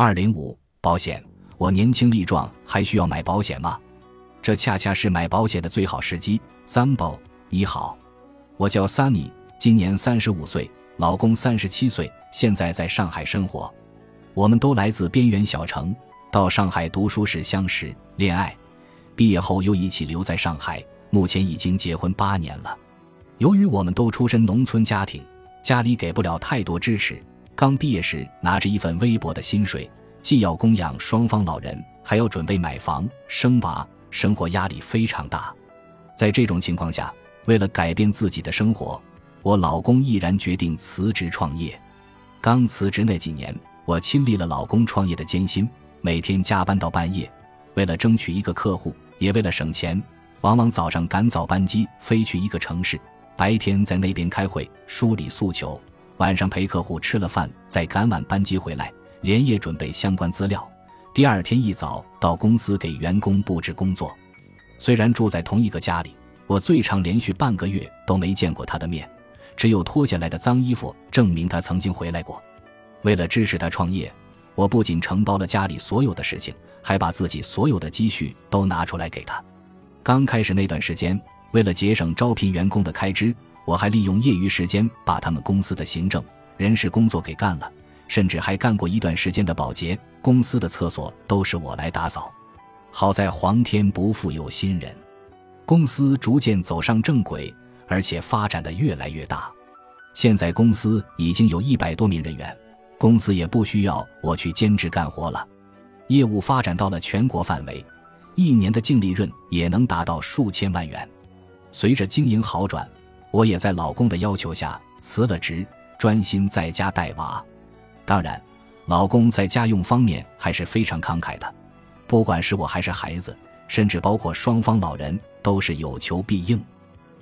二零五保险，我年轻力壮，还需要买保险吗？这恰恰是买保险的最好时机。三宝，你好，我叫 Sunny，今年三十五岁，老公三十七岁，现在在上海生活。我们都来自边缘小城，到上海读书时相识、恋爱，毕业后又一起留在上海，目前已经结婚八年了。由于我们都出身农村家庭，家里给不了太多支持。刚毕业时拿着一份微薄的薪水，既要供养双方老人，还要准备买房生娃，生活压力非常大。在这种情况下，为了改变自己的生活，我老公毅然决定辞职创业。刚辞职那几年，我亲历了老公创业的艰辛，每天加班到半夜，为了争取一个客户，也为了省钱，往往早上赶早班机飞去一个城市，白天在那边开会梳理诉求。晚上陪客户吃了饭，再赶晚班机回来，连夜准备相关资料。第二天一早到公司给员工布置工作。虽然住在同一个家里，我最长连续半个月都没见过他的面，只有脱下来的脏衣服证明他曾经回来过。为了支持他创业，我不仅承包了家里所有的事情，还把自己所有的积蓄都拿出来给他。刚开始那段时间，为了节省招聘员工的开支。我还利用业余时间把他们公司的行政、人事工作给干了，甚至还干过一段时间的保洁。公司的厕所都是我来打扫。好在皇天不负有心人，公司逐渐走上正轨，而且发展的越来越大。现在公司已经有一百多名人员，公司也不需要我去兼职干活了。业务发展到了全国范围，一年的净利润也能达到数千万元。随着经营好转。我也在老公的要求下辞了职，专心在家带娃。当然，老公在家用方面还是非常慷慨的，不管是我还是孩子，甚至包括双方老人，都是有求必应。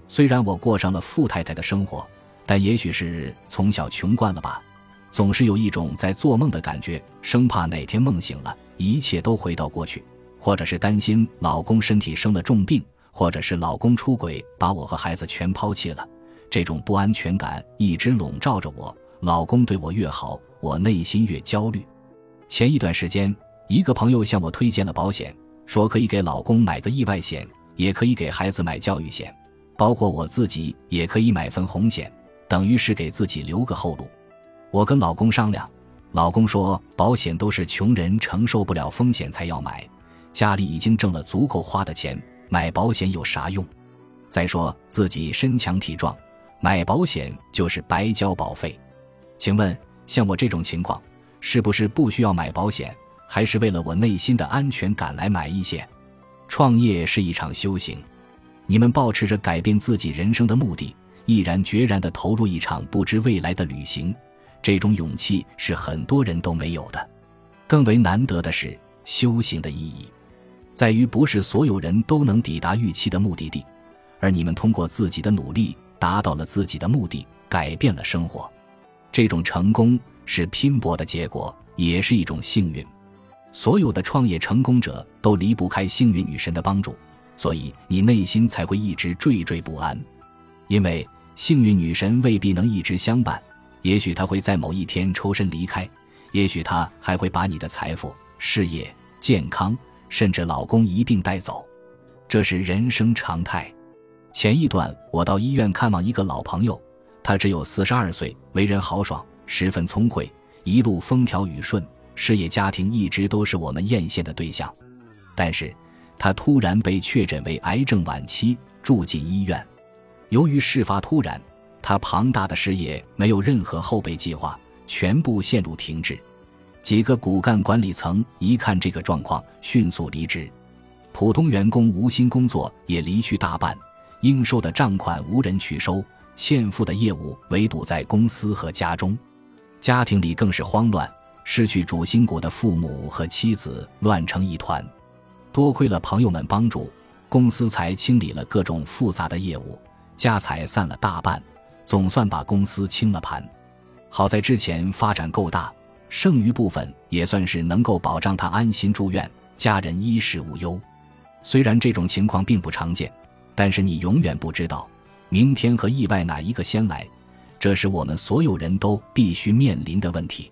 虽然我过上了富太太的生活，但也许是从小穷惯了吧，总是有一种在做梦的感觉，生怕哪天梦醒了，一切都回到过去，或者是担心老公身体生了重病。或者是老公出轨，把我和孩子全抛弃了，这种不安全感一直笼罩着我。老公对我越好，我内心越焦虑。前一段时间，一个朋友向我推荐了保险，说可以给老公买个意外险，也可以给孩子买教育险，包括我自己也可以买份红险，等于是给自己留个后路。我跟老公商量，老公说保险都是穷人承受不了风险才要买，家里已经挣了足够花的钱。买保险有啥用？再说自己身强体壮，买保险就是白交保费。请问，像我这种情况，是不是不需要买保险，还是为了我内心的安全感来买一些？创业是一场修行，你们保持着改变自己人生的目的，毅然决然地投入一场不知未来的旅行，这种勇气是很多人都没有的。更为难得的是修行的意义。在于不是所有人都能抵达预期的目的地，而你们通过自己的努力达到了自己的目的，改变了生活。这种成功是拼搏的结果，也是一种幸运。所有的创业成功者都离不开幸运女神的帮助，所以你内心才会一直惴惴不安。因为幸运女神未必能一直相伴，也许她会在某一天抽身离开，也许她还会把你的财富、事业、健康。甚至老公一并带走，这是人生常态。前一段我到医院看望一个老朋友，他只有四十二岁，为人豪爽，十分聪慧，一路风调雨顺，事业家庭一直都是我们艳羡的对象。但是，他突然被确诊为癌症晚期，住进医院。由于事发突然，他庞大的事业没有任何后备计划，全部陷入停滞。几个骨干管理层一看这个状况，迅速离职，普通员工无心工作也离去大半，应收的账款无人去收，欠付的业务围堵在公司和家中，家庭里更是慌乱，失去主心骨的父母和妻子乱成一团。多亏了朋友们帮助，公司才清理了各种复杂的业务，家财散了大半，总算把公司清了盘。好在之前发展够大。剩余部分也算是能够保障他安心住院，家人衣食无忧。虽然这种情况并不常见，但是你永远不知道明天和意外哪一个先来，这是我们所有人都必须面临的问题。